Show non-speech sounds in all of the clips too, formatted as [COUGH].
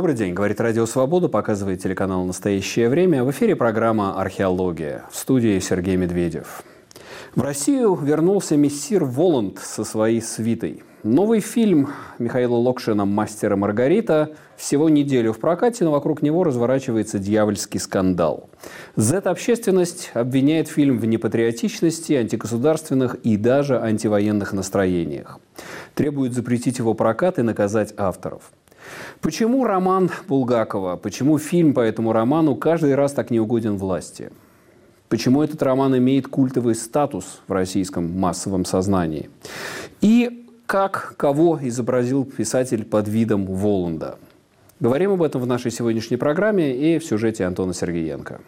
Добрый день, говорит Радио Свобода, показывает телеканал «Настоящее время». В эфире программа «Археология». В студии Сергей Медведев. В Россию вернулся мессир Воланд со своей свитой. Новый фильм Михаила Локшина «Мастера Маргарита» всего неделю в прокате, но вокруг него разворачивается дьявольский скандал. Z-общественность обвиняет фильм в непатриотичности, антигосударственных и даже антивоенных настроениях. Требует запретить его прокат и наказать авторов – Почему роман Булгакова, почему фильм по этому роману каждый раз так неугоден власти? Почему этот роман имеет культовый статус в российском массовом сознании? И как, кого изобразил писатель под видом Воланда? Говорим об этом в нашей сегодняшней программе и в сюжете Антона Сергеенко.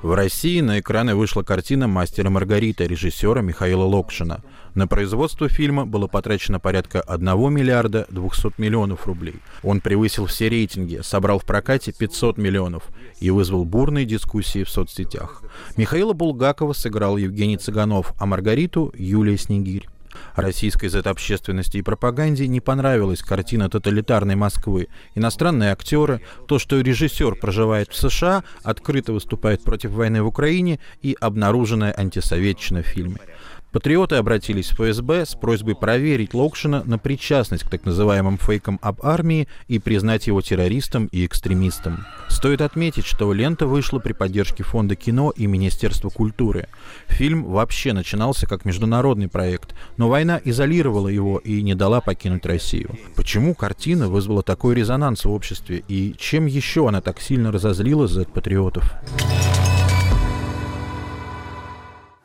В России на экраны вышла картина «Мастера Маргарита» режиссера Михаила Локшина. На производство фильма было потрачено порядка 1 миллиарда 200 миллионов рублей. Он превысил все рейтинги, собрал в прокате 500 миллионов и вызвал бурные дискуссии в соцсетях. Михаила Булгакова сыграл Евгений Цыганов, а Маргариту – Юлия Снегирь. Российской Z-общественности и пропаганде не понравилась картина тоталитарной Москвы. Иностранные актеры, то, что режиссер проживает в США, открыто выступает против войны в Украине и обнаруженная антисоветчина в фильме. Патриоты обратились в ФСБ с просьбой проверить Локшина на причастность к так называемым фейкам об армии и признать его террористом и экстремистом. Стоит отметить, что лента вышла при поддержке Фонда кино и Министерства культуры. Фильм вообще начинался как международный проект, но война изолировала его и не дала покинуть Россию. Почему картина вызвала такой резонанс в обществе и чем еще она так сильно разозлила Z-патриотов?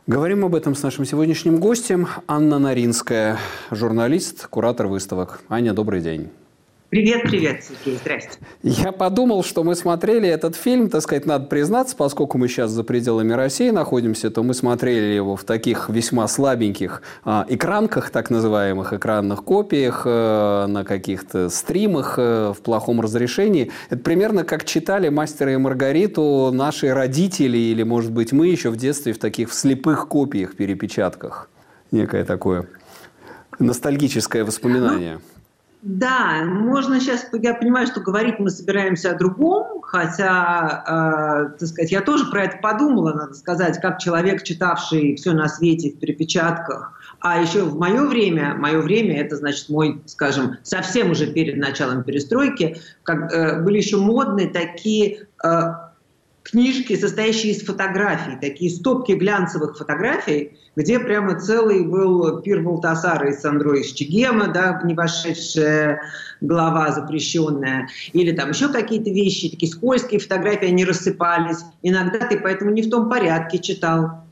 Говорим об этом с нашим сегодняшним гостем Анна Наринская, журналист, куратор выставок. Аня, добрый день. Привет, привет, Сергей, здрасте. Я подумал, что мы смотрели этот фильм, так сказать, надо признаться, поскольку мы сейчас за пределами России находимся, то мы смотрели его в таких весьма слабеньких а, экранках, так называемых экранных копиях, а, на каких-то стримах а, в плохом разрешении. Это примерно как читали «Мастера и Маргариту» наши родители или, может быть, мы еще в детстве в таких в слепых копиях, перепечатках. Некое такое ностальгическое воспоминание. Ну, да, можно сейчас, я понимаю, что говорить мы собираемся о другом, хотя, э, так сказать, я тоже про это подумала, надо сказать, как человек, читавший все на свете в перепечатках, а еще в мое время, мое время, это значит мой, скажем, совсем уже перед началом перестройки, как, э, были еще модные такие э, книжки, состоящие из фотографий, такие стопки глянцевых фотографий, где прямо целый был пир Валтасара из Сандро из Чигема, да, не вошедшая глава запрещенная, или там еще какие-то вещи, такие скользкие фотографии, они рассыпались. Иногда ты поэтому не в том порядке читал.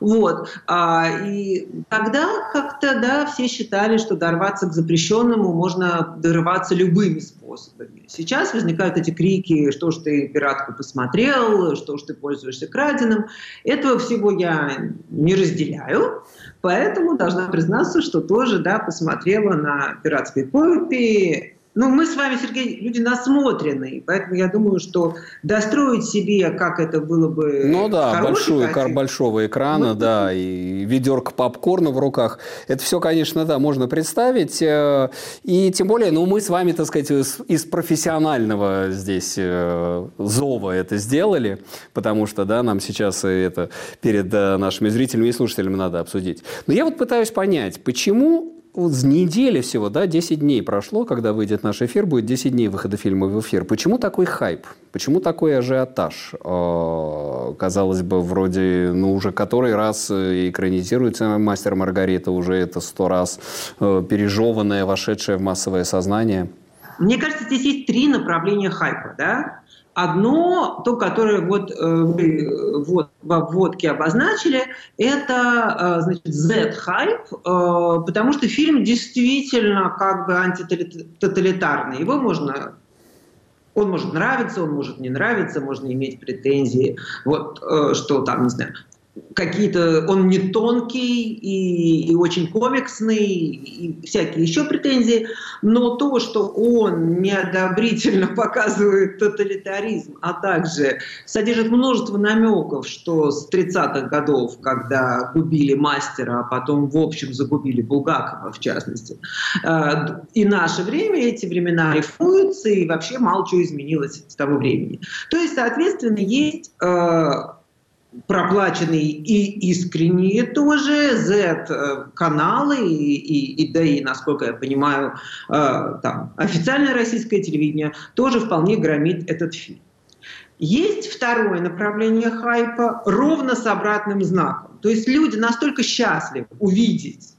Вот. А, и тогда как-то, да, все считали, что дорваться к запрещенному можно дорваться любыми способами. Сейчас возникают эти крики, что ж ты пиратку посмотрел, что ж ты пользуешься краденым. Этого всего я не разделяю. Поэтому должна признаться, что тоже да, посмотрела на пиратские копии, ну, мы с вами, Сергей, люди насмотренные, поэтому я думаю, что достроить себе, как это было бы Ну да, большую, картинку, большого экрана, ну, да, и ведерко попкорна в руках. Это все, конечно, да, можно представить. Э, и тем более, ну, мы с вами, так сказать, из профессионального здесь э, зова это сделали, потому что, да, нам сейчас это перед э, нашими зрителями и слушателями надо обсудить. Но я вот пытаюсь понять, почему вот с недели всего, да, 10 дней прошло, когда выйдет наш эфир, будет 10 дней выхода фильма в эфир. Почему такой хайп? Почему такой ажиотаж? Э, казалось бы, вроде, ну, уже который раз экранизируется «Мастер Маргарита», уже это сто раз э, пережеванное, вошедшее в массовое сознание. Мне кажется, здесь есть три направления хайпа, да? Одно, то, которое вот э, вы э, вот, во вводке обозначили, это э, значит, Z-хайп, потому что фильм действительно как бы антитоталитарный. Его можно он может нравиться, он может не нравиться, можно иметь претензии, вот, что там, не знаю, какие-то, он не тонкий и, и очень комиксный, и всякие еще претензии, но то, что он неодобрительно [LAUGHS] показывает тоталитаризм, а также содержит множество намеков, что с 30-х годов, когда губили мастера, а потом, в общем, загубили Булгакова, в частности, э, и наше время, эти времена рифуются, и вообще мало чего изменилось с того времени. То есть, соответственно, есть э, проплаченные и искренние тоже, Z-каналы и, и, и, да и, насколько я понимаю, э, там, официальное российское телевидение тоже вполне громит этот фильм. Есть второе направление хайпа ровно с обратным знаком. То есть люди настолько счастливы увидеть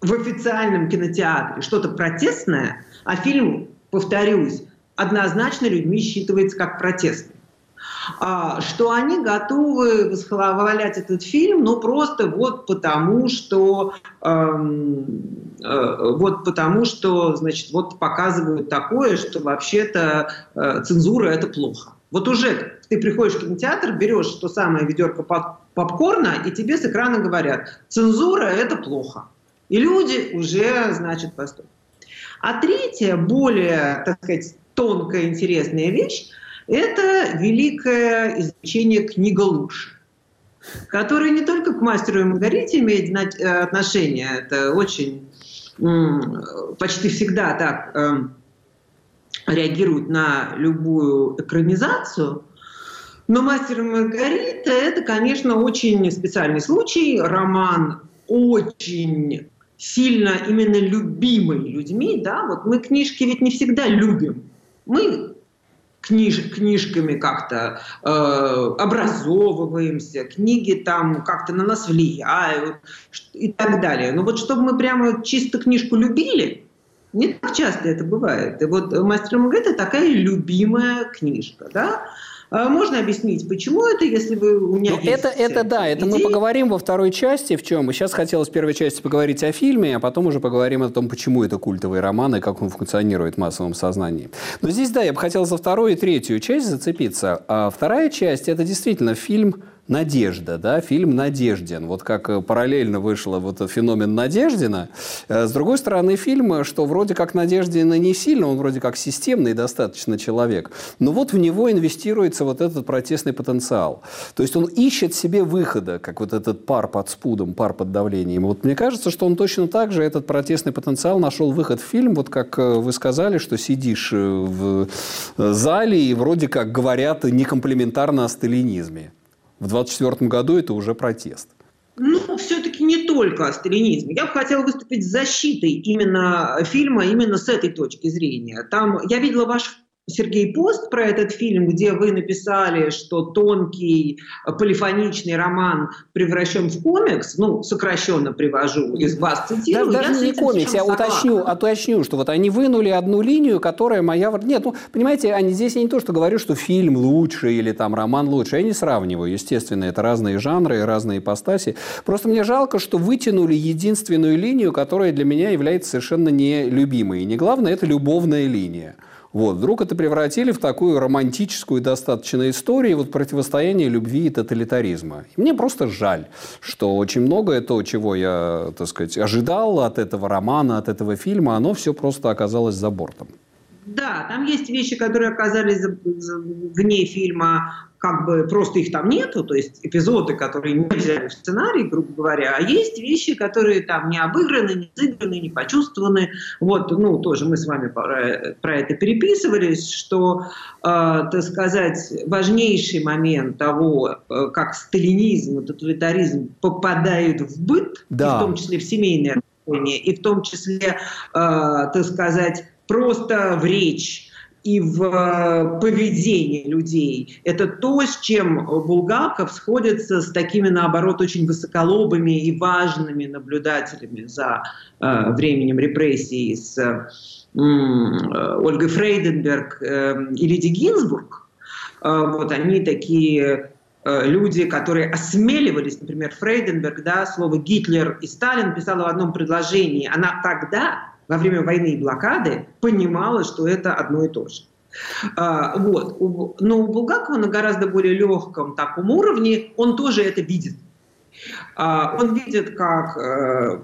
в официальном кинотеатре что-то протестное, а фильм, повторюсь, однозначно людьми считывается как протестный. А, что они готовы восхвалять этот фильм, ну просто вот потому, что эм, э, вот потому, что значит вот показывают такое, что вообще-то э, цензура это плохо. Вот уже ты приходишь в кинотеатр, берешь то самое ведерко попкорна, и тебе с экрана говорят, цензура это плохо. И люди уже, значит, поступят. А третья, более, так сказать, тонкая, интересная вещь, это великое изучение книга лучше которое не только к мастеру и Маргарите имеет э, отношение, это очень почти всегда так эм, реагируют на любую экранизацию, но «Мастер и Маргарита» — это, конечно, очень специальный случай. Роман очень сильно именно любимый людьми. Да? Вот мы книжки ведь не всегда любим. Мы книж, книжками как-то э, образовываемся, книги там как-то на нас влияют и так далее. Но вот чтобы мы прямо чисто книжку любили, не так часто это бывает. И вот «Мастер Маргарита» такая любимая книжка, да? А можно объяснить, почему это, если вы у меня ну, есть это, это да, это мы поговорим во второй части, в чем. Сейчас хотелось в первой части поговорить о фильме, а потом уже поговорим о том, почему это культовый роман и как он функционирует в массовом сознании. Но здесь, да, я бы хотел за вторую и третью часть зацепиться. А вторая часть – это действительно фильм Надежда, да, фильм «Надеждин». Вот как э, параллельно вышел вот этот феномен Надеждина. Э, с другой стороны, фильм, что вроде как Надеждин не сильно, он вроде как системный достаточно человек, но вот в него инвестируется вот этот протестный потенциал. То есть он ищет себе выхода, как вот этот пар под спудом, пар под давлением. Вот мне кажется, что он точно так же, этот протестный потенциал, нашел выход в фильм, вот как э, вы сказали, что сидишь в зале и вроде как говорят некомплементарно о сталинизме. В 2024 году это уже протест. Ну, все-таки не только о сталинизме. Я бы хотела выступить с защитой именно фильма, именно с этой точки зрения. Там я видела ваш Сергей Пост про этот фильм, где вы написали, что тонкий полифоничный роман превращен в комикс, ну, сокращенно привожу, из вас цитирую. Даже, даже не комикс, я уточню, уточню, что вот они вынули одну линию, которая моя... Нет, ну, понимаете, они, здесь я не то, что говорю, что фильм лучше или там роман лучше, я не сравниваю, естественно, это разные жанры, разные ипостаси. Просто мне жалко, что вытянули единственную линию, которая для меня является совершенно нелюбимой. И не главное, это любовная линия. Вот. Вдруг это превратили в такую романтическую достаточно историю вот противостояния любви и тоталитаризма. И мне просто жаль, что очень многое то, чего я, так сказать, ожидал от этого романа, от этого фильма, оно все просто оказалось за бортом. Да, там есть вещи, которые оказались вне фильма, как бы просто их там нету, то есть эпизоды, которые не взяли в сценарий, грубо говоря, а есть вещи, которые там не обыграны, не сыграны, не почувствованы. Вот, ну, тоже мы с вами про, про это переписывались, что, э, так сказать, важнейший момент того, э, как сталинизм тоталитаризм попадают в быт, да. в том числе в семейные отношения, и в том числе, э, так сказать, просто в речь, и в э, поведении людей. Это то, с чем Булгаков сходится с такими, наоборот, очень высоколобыми и важными наблюдателями за э, временем репрессий с э, Ольгой Фрейденберг э, и Лиди Гинзбург. Э, вот они такие э, люди, которые осмеливались, например, Фрейденберг, да, слово «Гитлер» и «Сталин» писала в одном предложении. Она тогда во время войны и блокады понимала, что это одно и то же. А, вот. Но у Булгакова на гораздо более легком таком уровне он тоже это видит. А, он видит, как э,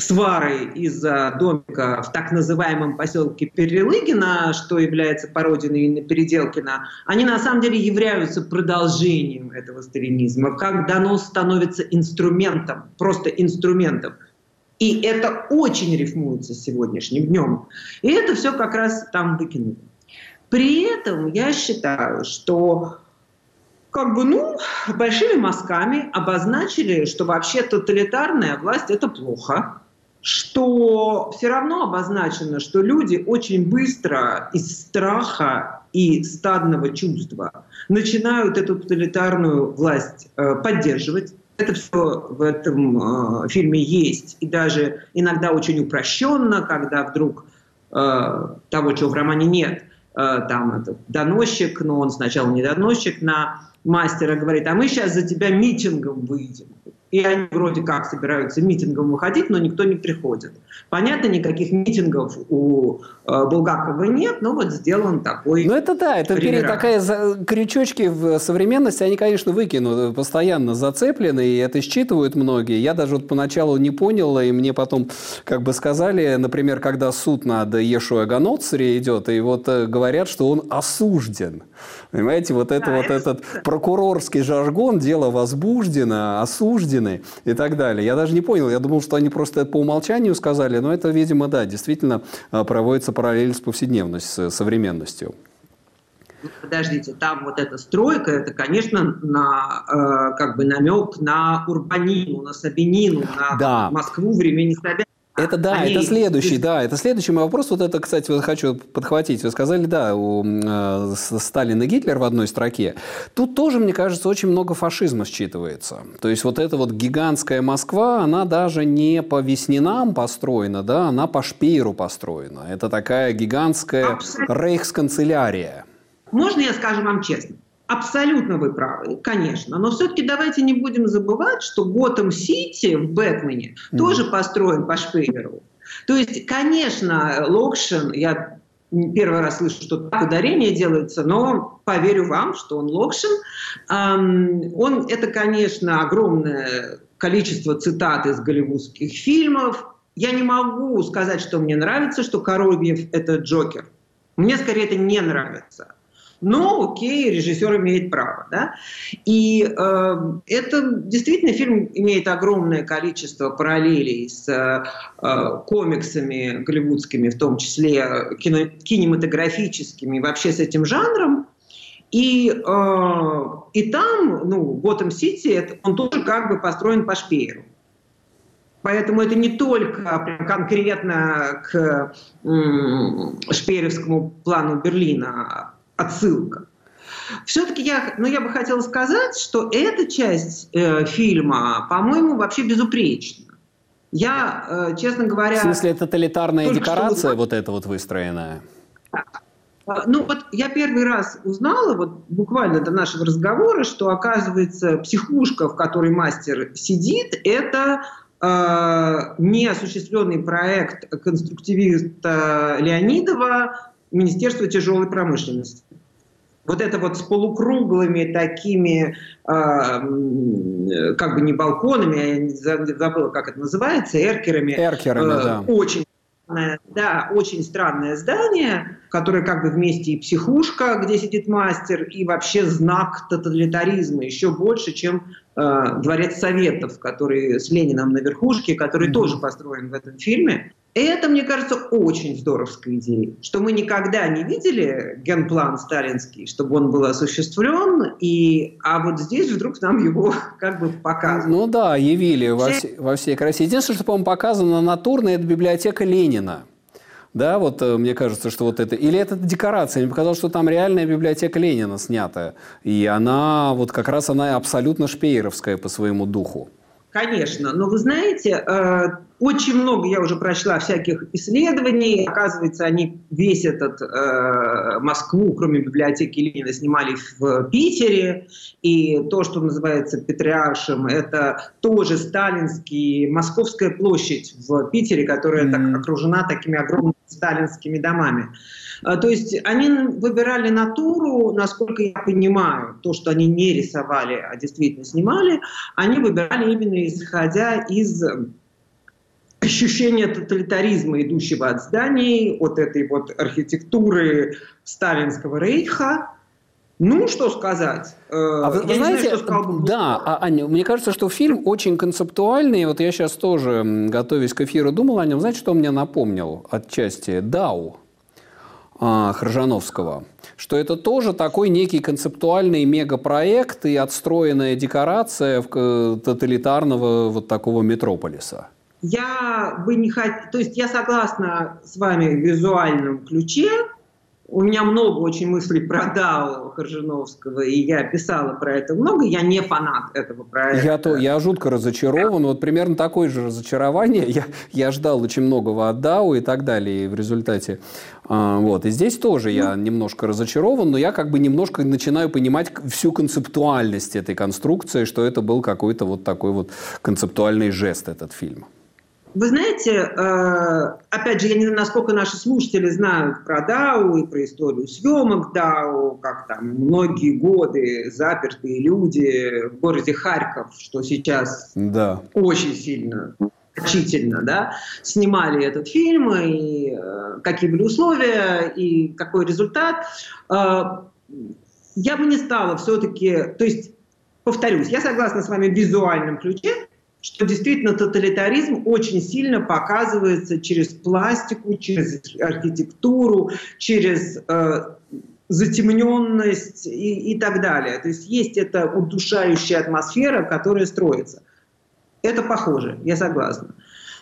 свары из-за домика в так называемом поселке Перелыгина, что является пародией на Переделкина, они на самом деле являются продолжением этого сталинизма, как донос становится инструментом, просто инструментом. И это очень рифмуется сегодняшним днем. И это все как раз там выкинули. При этом я считаю, что как бы, ну, большими мазками обозначили, что вообще тоталитарная власть – это плохо, что все равно обозначено, что люди очень быстро из страха и стадного чувства начинают эту тоталитарную власть э, поддерживать. Это все в этом э, фильме есть. И даже иногда очень упрощенно, когда вдруг э, того, чего в романе нет, э, там этот доносчик, но он сначала не доносчик, на мастера говорит, а мы сейчас за тебя митингом выйдем. И они вроде как собираются митингом выходить, но никто не приходит. Понятно, никаких митингов у э, Булгакова нет, но вот сделан такой Ну это да, это перед такая за, крючочки в современности, они, конечно, выкинут, постоянно зацеплены, и это считывают многие. Я даже вот поначалу не понял, и мне потом как бы сказали, например, когда суд над Ешуа Ганоцари идет, и вот э, говорят, что он осужден. Понимаете, вот это да, вот это... этот прокурорский жаргон, дело возбуждено, осуждены и так далее. Я даже не понял, я думал, что они просто это по умолчанию сказали, но это, видимо, да, действительно а, проводится параллель с повседневностью, с современностью. Ну, подождите, там вот эта стройка, это, конечно, на, э, как бы намек на урбанину, на Сабинину, на да. Москву времени Собянина. Это да, Они... это следующий, да, это следующий мой вопрос. Вот это, кстати, вот хочу подхватить. Вы сказали, да, у э, Сталин и Гитлер в одной строке. Тут тоже, мне кажется, очень много фашизма считывается. То есть вот эта вот гигантская Москва, она даже не по Веснинам построена, да, она по Шпееру построена. Это такая гигантская Абсолютно. рейхсканцелярия. Можно я скажу вам честно? Абсолютно вы правы, конечно. Но все-таки давайте не будем забывать, что Готэм-Сити в Бэтмене mm. тоже построен по Шпейлеру. То есть, конечно, Локшин, я первый раз слышу, что так ударение делается, но поверю вам, что он Локшин. Он, это, конечно, огромное количество цитат из голливудских фильмов. Я не могу сказать, что мне нравится, что Коровьев – это Джокер. Мне скорее это не нравится но окей, режиссер имеет право. Да? И э, это действительно фильм имеет огромное количество параллелей с э, комиксами голливудскими, в том числе кино, кинематографическими, вообще с этим жанром. И, э, и там, ну, Готэм Сити, он тоже как бы построен по Шпееру. Поэтому это не только конкретно к шпееровскому плану Берлина, отсылка. Все-таки я, ну, я бы хотела сказать, что эта часть э, фильма, по-моему, вообще безупречна. Я, э, честно говоря... В смысле, тоталитарная декорация что... вот эта вот выстроенная? Ну вот я первый раз узнала, вот буквально до нашего разговора, что оказывается психушка, в которой мастер сидит, это э, неосуществленный проект конструктивиста Леонидова Министерства тяжелой промышленности. Вот это вот с полукруглыми такими, э, как бы не балконами, я забыла, как это называется, эркерами. Эркерами, э, да. Очень да, очень странное здание, которое как бы вместе и психушка, где сидит мастер, и вообще знак тоталитаризма, еще больше, чем э, дворец Советов, который с Лениным на верхушке, который mm-hmm. тоже построен в этом фильме. Это, мне кажется, очень здоровская идея, что мы никогда не видели генплан сталинский, чтобы он был осуществлен, и, а вот здесь вдруг нам его [LAUGHS] как бы показывают. Ну да, явили во, все... во всей красе. Единственное, что, по-моему, показано натурно, это библиотека Ленина. Да, вот э, мне кажется, что вот это... Или это декорация. Мне показалось, что там реальная библиотека Ленина снята. И она, вот как раз она абсолютно шпееровская по своему духу. Конечно, но вы знаете, э, очень много я уже прочла всяких исследований. Оказывается, они весь этот э, Москву, кроме библиотеки Ленина, снимали в Питере. И то, что называется Патриаршем, это тоже сталинский, Московская площадь в Питере, которая mm. так, окружена такими огромными сталинскими домами. А, то есть они выбирали натуру, насколько я понимаю, то, что они не рисовали, а действительно снимали, они выбирали именно исходя из ощущения тоталитаризма, идущего от зданий, от этой вот архитектуры сталинского рейха, ну, что сказать? Э, а вы, вы знаете, знаю, что сказал да, а, Аня, мне кажется, что фильм очень концептуальный. Вот я сейчас тоже, готовясь к эфиру, думал о нем. Знаете, что он мне напомнил отчасти? Дау а, Хржановского. Что это тоже такой некий концептуальный мегапроект и отстроенная декорация тоталитарного вот такого метрополиса. Я бы не хотела... То есть я согласна с вами в визуальном ключе, у меня много очень мыслей про Дау Коржиновского, и я писала про это много. Я не фанат этого проекта. Я, то, я жутко разочарован. Вот примерно такое же разочарование. Я, я ждал очень многого от Дау и так далее. И в результате... А, вот. И здесь тоже я ну. немножко разочарован, но я как бы немножко начинаю понимать всю концептуальность этой конструкции, что это был какой-то вот такой вот концептуальный жест, этот фильм. Вы знаете, э, опять же, я не знаю, насколько наши слушатели знают про Дау и про историю съемок Дау, как там многие годы запертые люди в городе Харьков, что сейчас да. очень сильно значительно, да, снимали этот фильм, и э, какие были условия, и какой результат. Э, я бы не стала все-таки, то есть, повторюсь, я согласна с вами в визуальном ключе, что действительно тоталитаризм очень сильно показывается через пластику, через архитектуру, через э, затемненность и, и так далее. То есть есть эта удушающая атмосфера, которая строится. Это похоже, я согласна.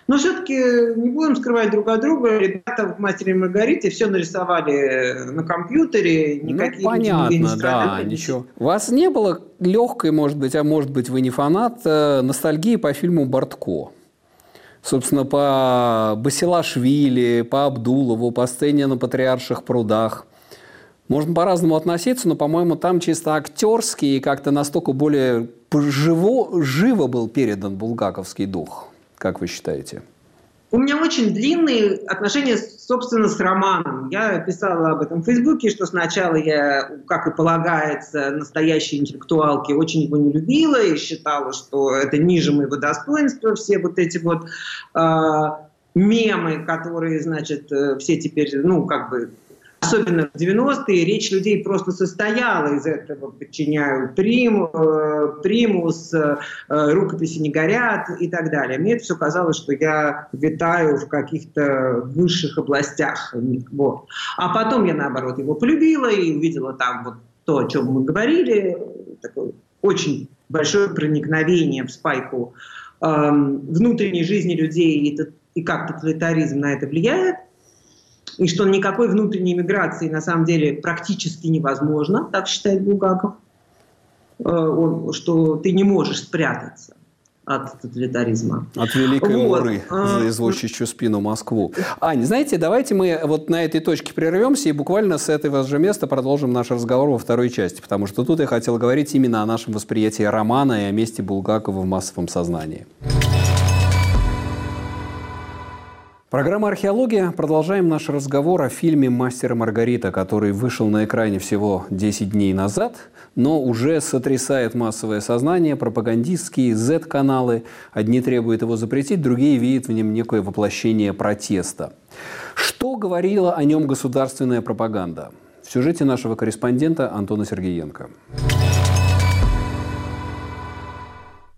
Но все-таки не будем скрывать друг от друга. Ребята в «Мастере и Маргарите» все нарисовали на компьютере. Ну, никакие ну, понятно, не да, ничего. У вас не было легкой, может быть, а может быть, вы не фанат, э, ностальгии по фильму «Бортко»? Собственно, по Басилашвили, по Абдулову, по сцене на Патриарших прудах. Можно по-разному относиться, но, по-моему, там чисто актерский и как-то настолько более живо, живо был передан булгаковский дух. Как вы считаете? У меня очень длинные отношения, собственно, с романом. Я писала об этом в Фейсбуке, что сначала я, как и полагается, настоящей интеллектуалки, очень его не любила и считала, что это ниже моего достоинства, все вот эти вот э, мемы, которые, значит, э, все теперь, ну, как бы Особенно в 90-е речь людей просто состояла из этого. Подчиняю прим, э, примус, э, рукописи не горят и так далее. Мне это все казалось, что я витаю в каких-то высших областях. Вот. А потом я, наоборот, его полюбила и увидела там вот то, о чем мы говорили. Такое очень большое проникновение в спайку э, внутренней жизни людей и, и как тоталитаризм на это влияет и что никакой внутренней миграции на самом деле практически невозможно, так считает Булгаков, э, что ты не можешь спрятаться от тоталитаризма. От великой вот. муры а, за извозчичью спину Москву. Ань, знаете, давайте мы вот на этой точке прервемся и буквально с этого же места продолжим наш разговор во второй части, потому что тут я хотел говорить именно о нашем восприятии романа и о месте Булгакова в массовом сознании. Программа «Археология». Продолжаем наш разговор о фильме «Мастер и Маргарита», который вышел на экране всего 10 дней назад, но уже сотрясает массовое сознание, пропагандистские Z-каналы. Одни требуют его запретить, другие видят в нем некое воплощение протеста. Что говорила о нем государственная пропаганда? В сюжете нашего корреспондента Антона Сергеенко.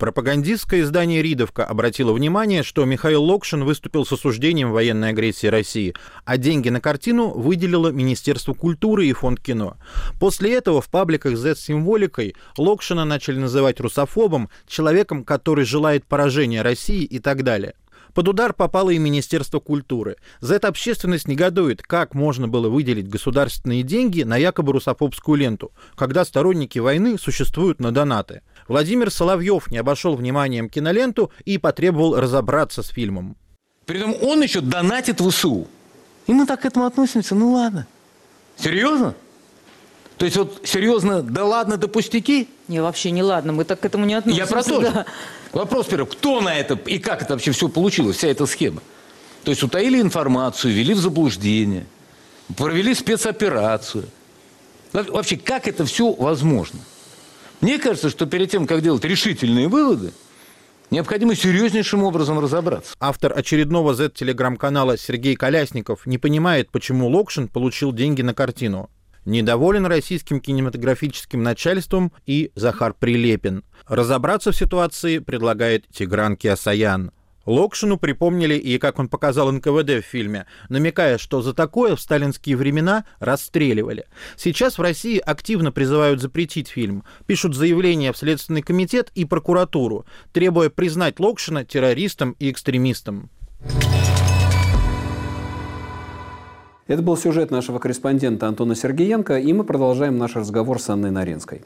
Пропагандистское издание «Ридовка» обратило внимание, что Михаил Локшин выступил с осуждением военной агрессии России, а деньги на картину выделило Министерство культуры и Фонд кино. После этого в пабликах Z с символикой Локшина начали называть русофобом, человеком, который желает поражения России и так далее. Под удар попало и Министерство культуры. За это общественность негодует, как можно было выделить государственные деньги на якобы русофобскую ленту, когда сторонники войны существуют на донаты. Владимир Соловьев не обошел вниманием киноленту и потребовал разобраться с фильмом. При этом он еще донатит в ВСУ. И мы так к этому относимся, ну ладно. Серьезно? То есть вот серьезно, да ладно, да пустяки? Не, вообще не ладно, мы так к этому не относимся. Я про то. Да. Вопрос первый, кто на это и как это вообще все получилось, вся эта схема? То есть утаили информацию, ввели в заблуждение, провели спецоперацию. Вообще, как это все возможно? Мне кажется, что перед тем, как делать решительные выводы, необходимо серьезнейшим образом разобраться. Автор очередного Z-телеграм-канала Сергей Колясников не понимает, почему Локшин получил деньги на картину. Недоволен российским кинематографическим начальством и Захар Прилепин. Разобраться в ситуации предлагает Тигран Киасаян – Локшину припомнили и, как он показал НКВД в фильме, намекая, что за такое в сталинские времена расстреливали. Сейчас в России активно призывают запретить фильм, пишут заявления в Следственный комитет и прокуратуру, требуя признать Локшина террористом и экстремистом. Это был сюжет нашего корреспондента Антона Сергеенко, и мы продолжаем наш разговор с Анной Наринской.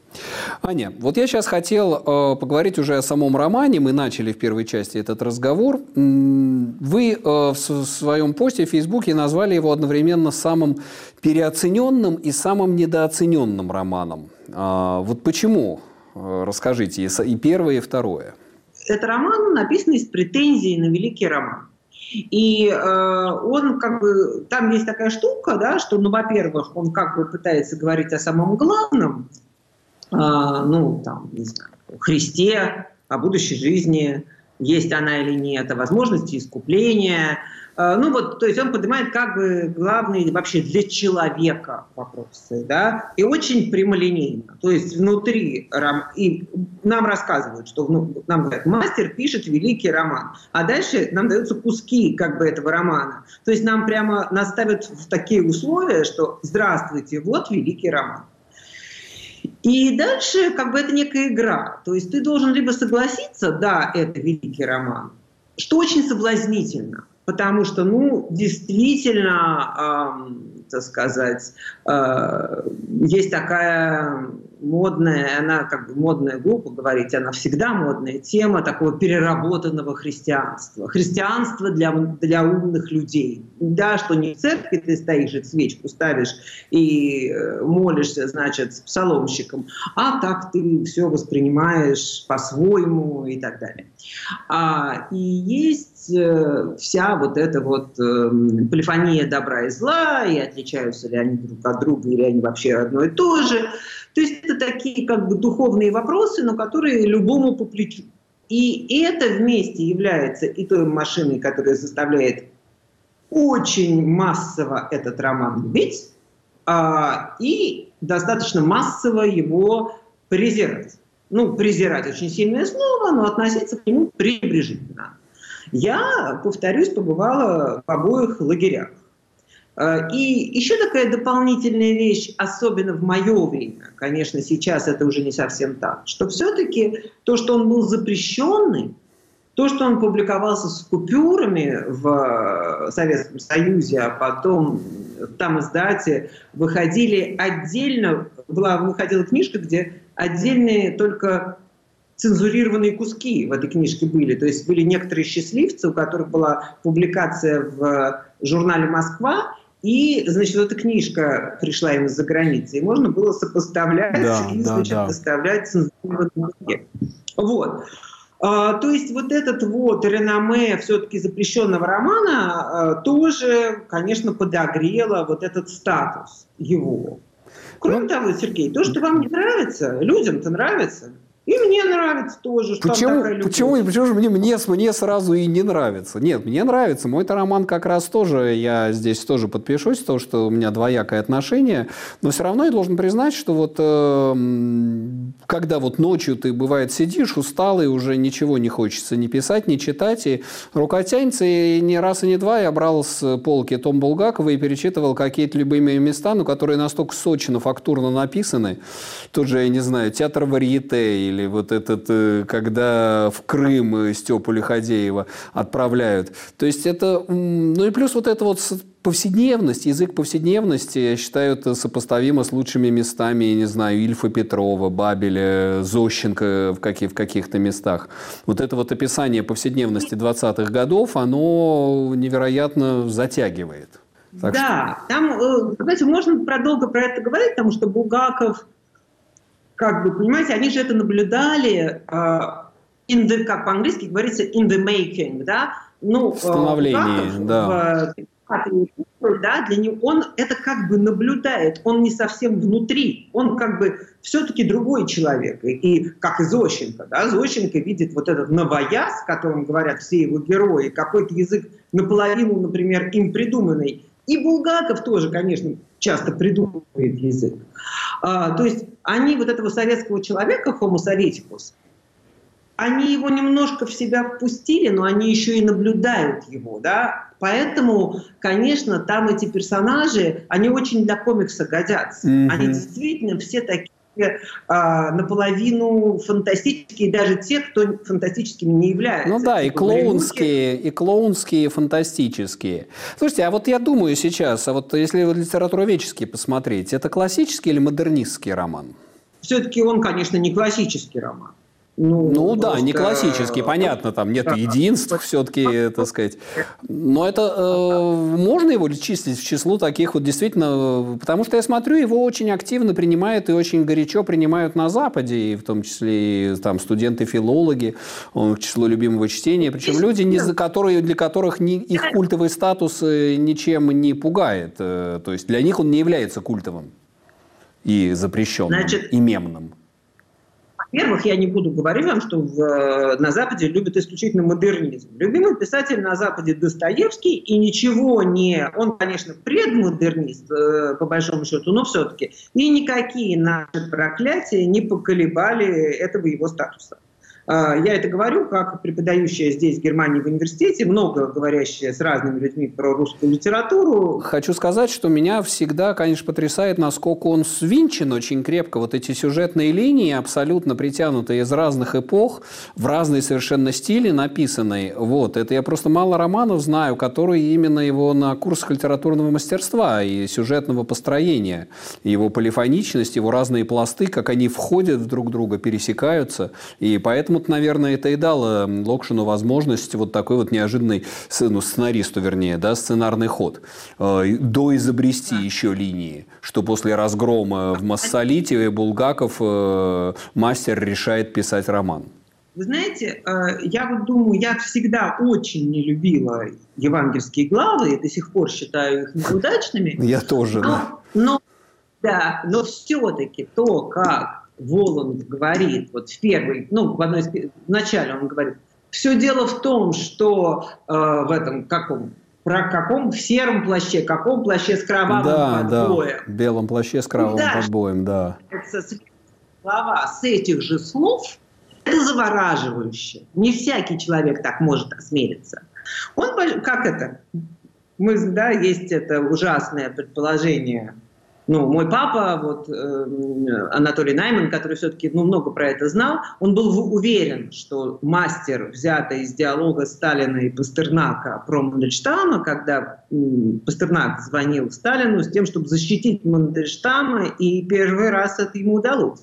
Аня, вот я сейчас хотел э, поговорить уже о самом романе. Мы начали в первой части этот разговор. Вы э, в своем посте в Фейсбуке назвали его одновременно самым переоцененным и самым недооцененным романом. Э, вот почему? Э, расскажите, и первое, и второе. Это роман, написанный с претензией на великий роман. И э, он как бы, там есть такая штука, да, что, ну, во-первых, он как бы пытается говорить о самом главном, э, ну, там, не знаю, о Христе, о будущей жизни, есть она или нет, о возможности искупления, ну вот, то есть он поднимает как бы главные вообще для человека вопросы, да, и очень прямолинейно. То есть внутри, и нам рассказывают, что ну, нам говорят, мастер пишет великий роман, а дальше нам даются куски как бы этого романа. То есть нам прямо наставят в такие условия, что здравствуйте, вот великий роман. И дальше как бы это некая игра. То есть ты должен либо согласиться, да, это великий роман, что очень соблазнительно – потому что, ну, действительно, э, так сказать, э, есть такая модная, она как бы модная, глупо говорить, она всегда модная тема такого переработанного христианства. Христианство для, для умных людей. Да, что не в церкви ты стоишь и свечку ставишь и э, молишься, значит, с псаломщиком, а так ты все воспринимаешь по-своему и так далее. А, и есть э, вся вот эта вот э, полифония добра и зла, и отличаются ли они друг от друга, или они вообще одно и то же. То есть это такие как бы духовные вопросы, но которые любому по плечу. И это вместе является и той машиной, которая заставляет очень массово этот роман любить, а, и достаточно массово его презирать. Ну, презирать очень сильное слово, но относиться к нему пренебрежительно. Я, повторюсь, побывала в обоих лагерях. Э, и еще такая дополнительная вещь, особенно в мое время, конечно, сейчас это уже не совсем так, что все-таки то, что он был запрещенный, то, что он публиковался с купюрами в Советском Союзе, а потом там издате выходили отдельно, была, выходила книжка, где отдельные только цензурированные куски в этой книжке были. То есть были некоторые счастливцы, у которых была публикация в журнале «Москва», и, значит, эта книжка пришла им из-за границы, и можно было сопоставлять да, и, да, значит, да. выставлять цензурные Вот. А, то есть вот этот вот реноме все-таки запрещенного романа а, тоже, конечно, подогрело вот этот статус его. Кроме ну, того, Сергей, то, что вам не нравится, людям-то нравится. И мне нравится тоже, что почему, там почему, почему же мне, мне, мне сразу и не нравится? Нет, мне нравится. Мой-то роман как раз тоже, я здесь тоже подпишусь, то, что у меня двоякое отношение, но все равно я должен признать, что вот э, когда вот ночью ты, бывает, сидишь усталый, уже ничего не хочется ни писать, ни читать, и рука тянется, и не раз и не два я брал с полки Том Булгакова и перечитывал какие-то любимые места, но которые настолько сочно, фактурно написаны, тут же, я не знаю, театр варьете или вот этот, э, когда в Крым э, Степу Лиходеева отправляют. То есть это, ну и плюс вот это вот повседневность, язык повседневности, я считаю, это сопоставимо с лучшими местами, я не знаю, Ильфа Петрова, Бабеля, Зощенко в, каких, в каких-то местах. Вот это вот описание повседневности 20-х годов, оно невероятно затягивает. Так да, что... там, э, знаете, можно продолго про это говорить, потому что Булгаков как бы, понимаете, они же это наблюдали, uh, in the, как по-английски говорится, in the making, да, ну, в становлении, Булгаков да. В, да, для него он это как бы наблюдает, он не совсем внутри, он как бы все-таки другой человек. И, и как и Зощенко, да, Зощенко видит вот этот новояз, о котором говорят все его герои, какой-то язык наполовину, например, им придуманный. И Булгаков тоже, конечно, часто придумывает язык. А, то есть они вот этого советского человека, homo советикус, они его немножко в себя впустили, но они еще и наблюдают его, да, поэтому, конечно, там эти персонажи, они очень для комикса годятся, mm-hmm. они действительно все такие а, наполовину фантастические, даже те, кто фантастическими не являются. Ну да, и клоунские, и клоунские, и фантастические. Слушайте, а вот я думаю сейчас, а вот если литературоведчески посмотреть, это классический или модернистский роман? Все-таки он, конечно, не классический роман. Ну, ну да, не классический, понятно, там нет да. единств все-таки, так сказать. Но это э, можно его числить в число таких вот действительно, потому что я смотрю, его очень активно принимают и очень горячо принимают на Западе, и в том числе и там студенты-филологи, он к числу любимого чтения, причем люди, не за которые, для которых ни, их культовый статус э, ничем не пугает, э, то есть для них он не является культовым и запрещенным, Значит, и мемным. Во-первых, я не буду говорить вам, что в, э, на Западе любят исключительно модернизм. Любимый писатель на Западе Достоевский, и ничего не... Он, конечно, предмодернист, э, по большому счету, но все-таки. И никакие наши проклятия не поколебали этого его статуса. А, я это говорю как преподающая здесь, в Германии, в университете, много говорящая с разными людьми про русскую литературу. Хочу сказать, что меня всегда, конечно, потрясает, насколько он свинчен очень крепко. Вот эти сюжетные линии, абсолютно притянутые из разных эпох, в разные совершенно стили написанные. Вот. Это я просто мало романов знаю, которые именно его на курсах литературного мастерства и сюжетного построения, его полифоничность, его разные пласты, как они входят в друг друга, пересекаются. И поэтому поэтому наверное, это и дало Локшину возможность вот такой вот неожиданный, ну, сценаристу, вернее, да, сценарный ход, э, доизобрести еще линии, что после разгрома в Массолите Булгаков э, мастер решает писать роман. Вы знаете, э, я вот думаю, я всегда очень не любила евангельские главы и до сих пор считаю их неудачными. Я тоже, но, да. Но, да, но все-таки то, как Воланд говорит, вот в первой, ну, в одной из, в начале он говорит, все дело в том, что э, в этом каком про каком в сером плаще, каком плаще с кровавым да, подбоем. Да, белом плаще с кровавым да, подбоем, да. Слова с этих же слов это завораживающе. Не всякий человек так может осмелиться. Он, как это? Мы, да, есть это ужасное предположение ну, мой папа, вот э, Анатолий Найман, который все-таки ну, много про это знал, он был уверен, что мастер, взятый из диалога Сталина и Пастернака про Мандельштама, когда э, Пастернак звонил Сталину с тем, чтобы защитить Мандельштама, и первый раз это ему удалось.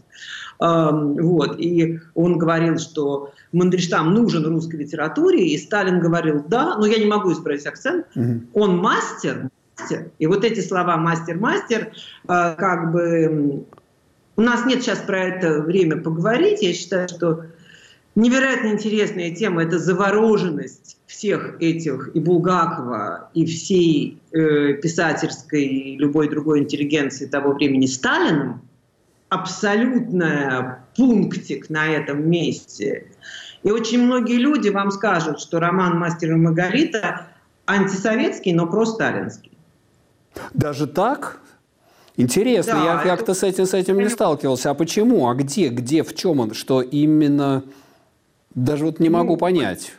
Э, вот, и он говорил, что Мандельштам нужен русской литературе, и Сталин говорил, да, но я не могу исправить акцент, угу. он мастер, мастер. И вот эти слова мастер-мастер, э, как бы у нас нет сейчас про это время поговорить. Я считаю, что невероятно интересная тема – это завороженность всех этих и Булгакова, и всей э, писательской и любой другой интеллигенции того времени Сталином. Абсолютная пунктик на этом месте. И очень многие люди вам скажут, что роман «Мастер и Маргарита» антисоветский, но просталинский. Даже так? Интересно, да, я это... как-то с этим, с этим не сталкивался. А почему? А где? Где? В чем он? Что именно? Даже вот не ну, могу понять.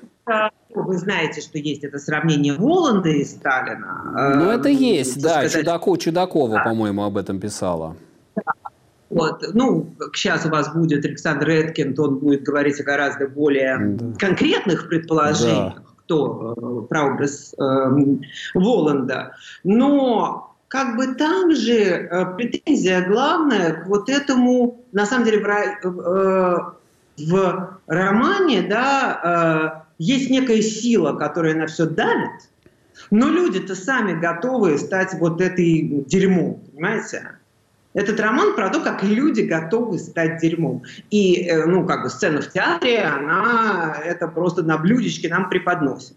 Вы знаете, что есть это сравнение Воланда и Сталина. Ну, это есть, да. Сказать... Чудако, Чудакова, да. по-моему, об этом писала. Да. Вот. Ну, сейчас у вас будет Александр Эткин, он будет говорить о гораздо более да. конкретных предположениях. Да кто э, прообраз э, Воланда. Но как бы там же э, претензия главная к вот этому, на самом деле, в, в романе, да, есть некая сила, которая на все давит, но люди-то сами готовы стать вот этой дерьмом, понимаете? Этот роман про то, как люди готовы стать дерьмом. И, ну, как бы сцена в театре, она это просто на блюдечке нам преподносит.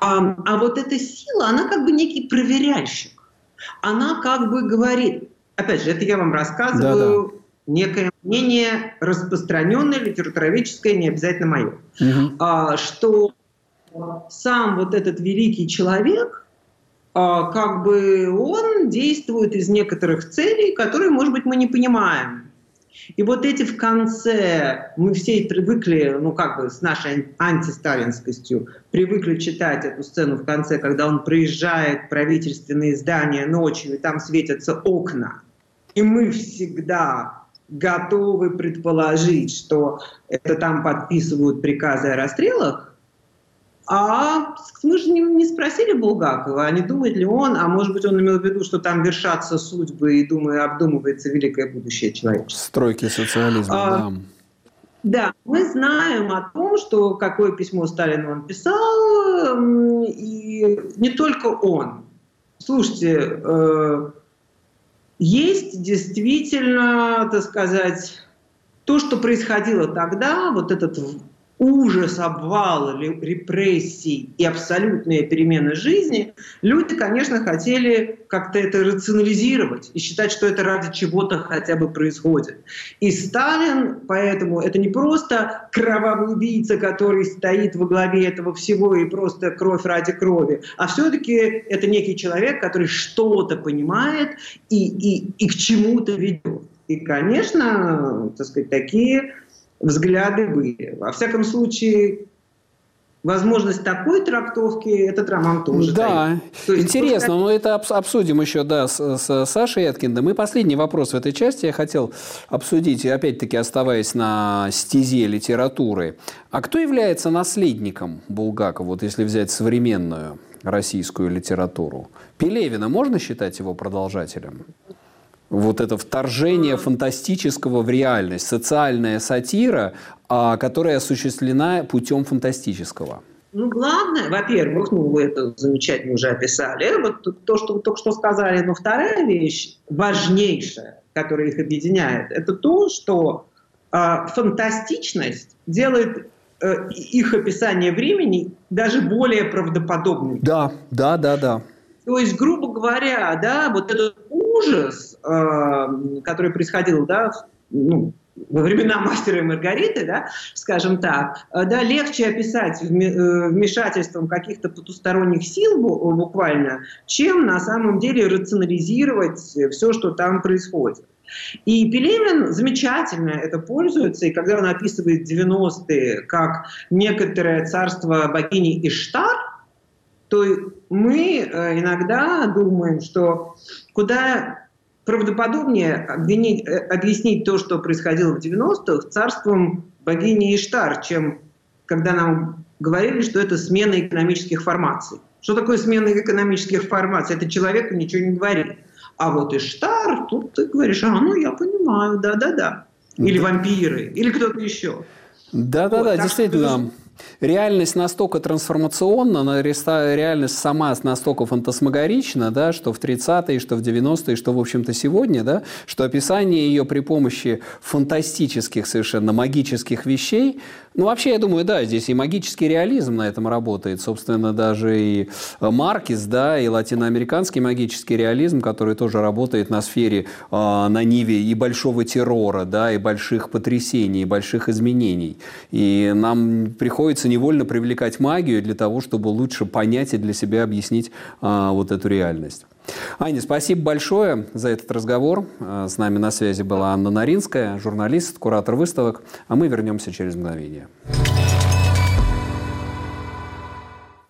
А, а вот эта сила, она как бы некий проверяльщик. Она как бы говорит, опять же, это я вам рассказываю, да, да. некое мнение распространенное, литературоведческое, не обязательно мое, угу. а, что сам вот этот великий человек, как бы он действует из некоторых целей, которые, может быть, мы не понимаем. И вот эти в конце, мы все привыкли, ну как бы с нашей антисталинскостью, привыкли читать эту сцену в конце, когда он приезжает в правительственные здания ночью, и там светятся окна. И мы всегда готовы предположить, что это там подписывают приказы о расстрелах, а мы же не, не спросили Булгакова, а не думает ли он, а может быть он имел в виду, что там вершатся судьбы и думаю, обдумывается великое будущее человечества. Стройки социализма, а, да. Да, мы знаем о том, что какое письмо Сталину он писал, и не только он. Слушайте, э, есть действительно, так сказать, то, что происходило тогда, вот этот ужас обвала, репрессий и абсолютные перемены жизни, люди, конечно, хотели как-то это рационализировать и считать, что это ради чего-то хотя бы происходит. И Сталин, поэтому это не просто кровавый убийца, который стоит во главе этого всего и просто кровь ради крови, а все-таки это некий человек, который что-то понимает и, и, и к чему-то ведет. И, конечно, так сказать, такие взгляды были. Во всяком случае, возможность такой трактовки этот роман тоже Да, есть, интересно, но это обсудим еще, да, с, с Сашей Эткиндом. И последний вопрос в этой части я хотел обсудить, опять-таки оставаясь на стезе литературы. А кто является наследником Булгакова, вот если взять современную российскую литературу? Пелевина можно считать его продолжателем? Вот это вторжение фантастического в реальность, социальная сатира, а, которая осуществлена путем фантастического. Ну, главное, во-первых, ну, вы это замечательно уже описали, вот то, что вы только что сказали, но вторая вещь, важнейшая, которая их объединяет, это то, что э, фантастичность делает э, их описание времени даже более правдоподобным. Да, да, да, да. То есть, грубо говоря, да, вот этот ужас, э, который происходил, да, ну, во времена [LAUGHS] мастера и Маргариты, да, скажем так, э, да, легче описать э, вмешательством каких-то потусторонних сил буквально, чем на самом деле рационализировать все, что там происходит. И Пелевин замечательно это пользуется, и когда он описывает 90-е как некоторое царство богини Иштар, то мы иногда думаем, что куда правдоподобнее обвинить, э, объяснить то, что происходило в 90-х, царством богини Иштар, чем когда нам говорили, что это смена экономических формаций. Что такое смена экономических формаций? Это человеку ничего не говорит. А вот Иштар, тут ты говоришь, а, ну я понимаю, да-да-да. Или вампиры, или кто-то еще. Да-да-да, вот, действительно. Что, реальность настолько трансформационна, реальность сама настолько фантасмагорична, да, что в 30-е, что в 90-е, что, в общем-то, сегодня, да, что описание ее при помощи фантастических, совершенно магических вещей ну, вообще, я думаю, да, здесь и магический реализм на этом работает. Собственно, даже и Маркис, да, и латиноамериканский магический реализм, который тоже работает на сфере, э, на ниве и большого террора, да, и больших потрясений, и больших изменений. И нам приходится невольно привлекать магию для того, чтобы лучше понять и для себя объяснить э, вот эту реальность. Аня, спасибо большое за этот разговор. Э, с нами на связи была Анна Наринская, журналист, куратор выставок. А мы вернемся через мгновение.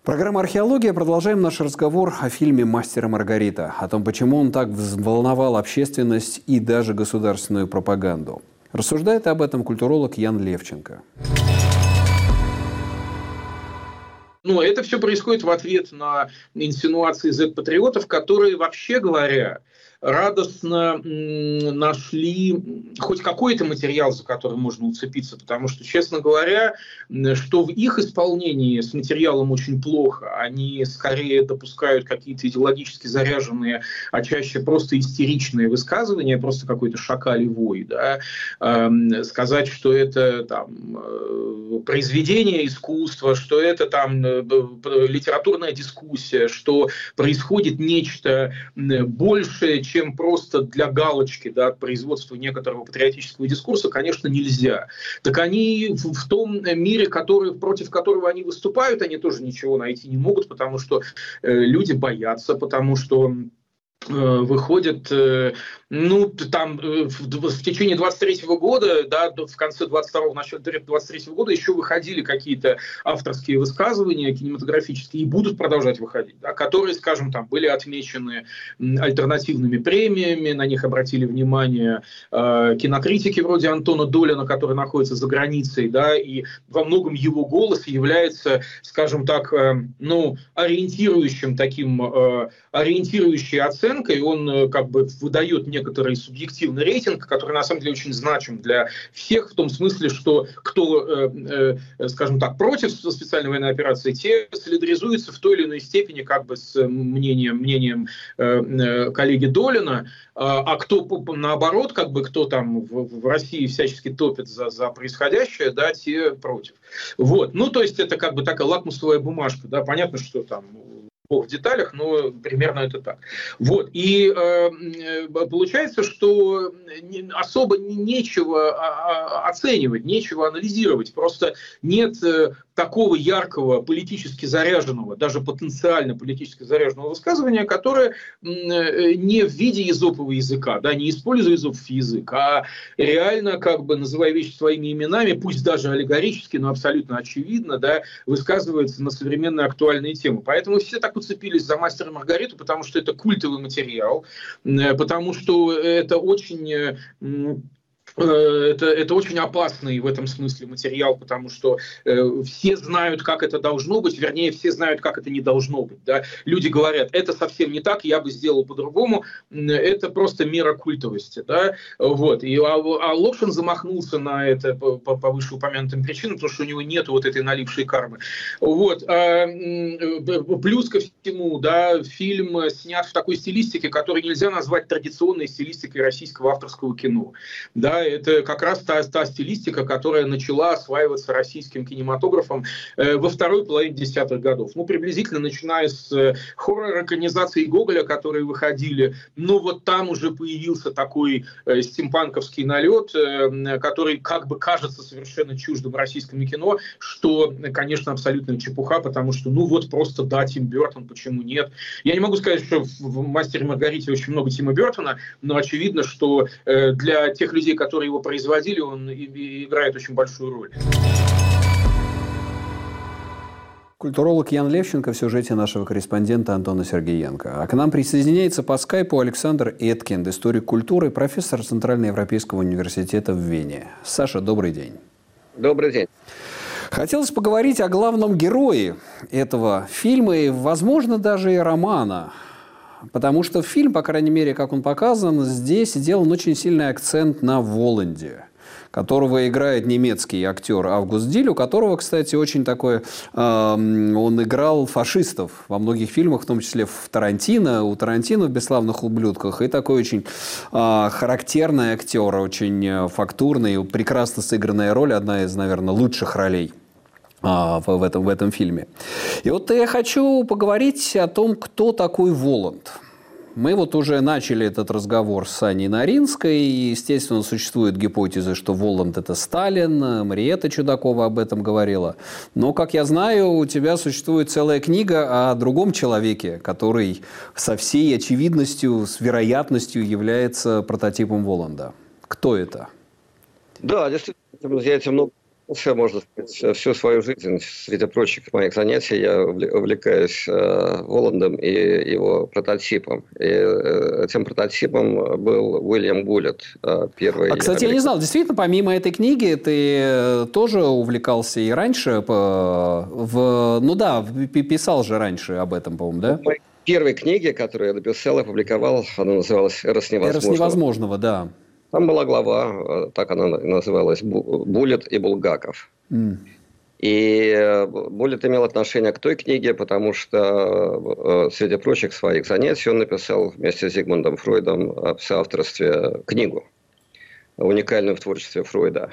Программа «Археология». Продолжаем наш разговор о фильме «Мастер Маргарита», о том, почему он так взволновал общественность и даже государственную пропаганду. Рассуждает об этом культуролог Ян Левченко. Но это все происходит в ответ на инсинуации Z-патриотов, которые, вообще говоря, радостно нашли хоть какой-то материал, за который можно уцепиться, потому что, честно говоря, что в их исполнении с материалом очень плохо. Они скорее допускают какие-то идеологически заряженные, а чаще просто истеричные высказывания, просто какой-то шакалевой. Да? Эм, сказать, что это там, э, произведение искусства, что это там э, литературная дискуссия, что происходит нечто большее, чем просто для галочки да, производства некоторого патриотического дискурса, конечно, нельзя. Так они в том мире, который, против которого они выступают, они тоже ничего найти не могут, потому что э, люди боятся, потому что э, выходят ну, там э, в, течение 23 года, да, в конце 22-го, начале 23 года еще выходили какие-то авторские высказывания кинематографические и будут продолжать выходить, да, которые, скажем, там были отмечены альтернативными премиями, на них обратили внимание э, кинокритики вроде Антона Долина, который находится за границей, да, и во многом его голос является, скажем так, э, ну, ориентирующим таким, э, ориентирующей оценкой, он э, как бы выдает не некоторый субъективный рейтинг, который на самом деле очень значим для всех, в том смысле, что кто, э, э, скажем так, против специальной военной операции, те солидаризуются в той или иной степени как бы с мнением, мнением э, коллеги Долина, а, кто наоборот, как бы кто там в, в России всячески топит за, за происходящее, да, те против. Вот, ну то есть это как бы такая лакмусовая бумажка, да, понятно, что там в деталях, но примерно это так. Вот. И э, э получается, что особо нечего а, а, оценивать, нечего анализировать. Просто нет э, такого яркого, политически заряженного, даже потенциально политически заряженного высказывания, которое э, не в виде езопового языка, да, не используя езопов язык, а реально, как бы называя вещи своими именами, пусть даже аллегорически, но абсолютно очевидно, да, высказывается на современные актуальные темы. Поэтому все так уцепились за мастера Маргариту, потому что это культовый материал, э, потому что это очень Э, это, это очень опасный в этом смысле материал, потому что э, все знают, как это должно быть, вернее, все знают, как это не должно быть. Да? Люди говорят, это совсем не так, я бы сделал по-другому, это просто мера культовости. Да? Вот. И, а, а Локшин замахнулся на это по, по, по вышеупомянутым причинам, потому что у него нет вот этой налившей кармы. Вот. А, плюс ко всему, да, фильм снят в такой стилистике, которую нельзя назвать традиционной стилистикой российского авторского кино. Да, это как раз та, та стилистика, которая начала осваиваться российским кинематографом э, во второй половине десятых годов. Ну, приблизительно начиная с э, хоррор-экранизации Гоголя, которые выходили, но вот там уже появился такой э, стимпанковский налет, который как бы кажется совершенно чуждым российскому кино, что, конечно, абсолютно чепуха, потому что, ну вот просто да, Тим Бертон, почему нет? Я не могу сказать, что в «Мастере Маргарите» очень много Тима Бертона, но очевидно, что для тех людей, которые которые его производили, он играет очень большую роль. Культуролог Ян Левченко в сюжете нашего корреспондента Антона Сергеенко. А к нам присоединяется по скайпу Александр Эткинд, историк культуры, профессор Центральноевропейского университета в Вене. Саша, добрый день. Добрый день. Хотелось поговорить о главном герое этого фильма и, возможно, даже и романа – Потому что фильм, по крайней мере, как он показан, здесь сделан очень сильный акцент на Воланде которого играет немецкий актер Август Диль, у которого, кстати, очень такой... Э, он играл фашистов во многих фильмах, в том числе в Тарантино, у Тарантино в «Бесславных ублюдках». И такой очень э, характерный актер, очень э, фактурный, прекрасно сыгранная роль, одна из, наверное, лучших ролей а, в, этом, в этом фильме. И вот я хочу поговорить о том, кто такой Воланд. Мы вот уже начали этот разговор с Аней Наринской, и, естественно, существует гипотеза, что Воланд – это Сталин, Мариета Чудакова об этом говорила. Но, как я знаю, у тебя существует целая книга о другом человеке, который со всей очевидностью, с вероятностью является прототипом Воланда. Кто это? Да, действительно, я этим много все, можно сказать, всю свою жизнь, среди прочих моих занятий, я увлекаюсь э, Воландом и его прототипом. И э, этим прототипом был Уильям Гуллет, э, первый... А, кстати, я не знал, действительно, помимо этой книги, ты э, тоже увлекался и раньше, по, в, ну да, писал же раньше об этом, по-моему, да? Первой книге, которую я написал и опубликовал, она называлась «Эрос невозможного». «Эрос невозможного», да. Там была глава, э, так она называлась, «Буллет и Булгаков». Mm. И э, Буллет имел отношение к той книге, потому что э, среди прочих своих занятий он написал вместе с Зигмундом Фройдом в соавторстве книгу, уникальную в творчестве Фройда.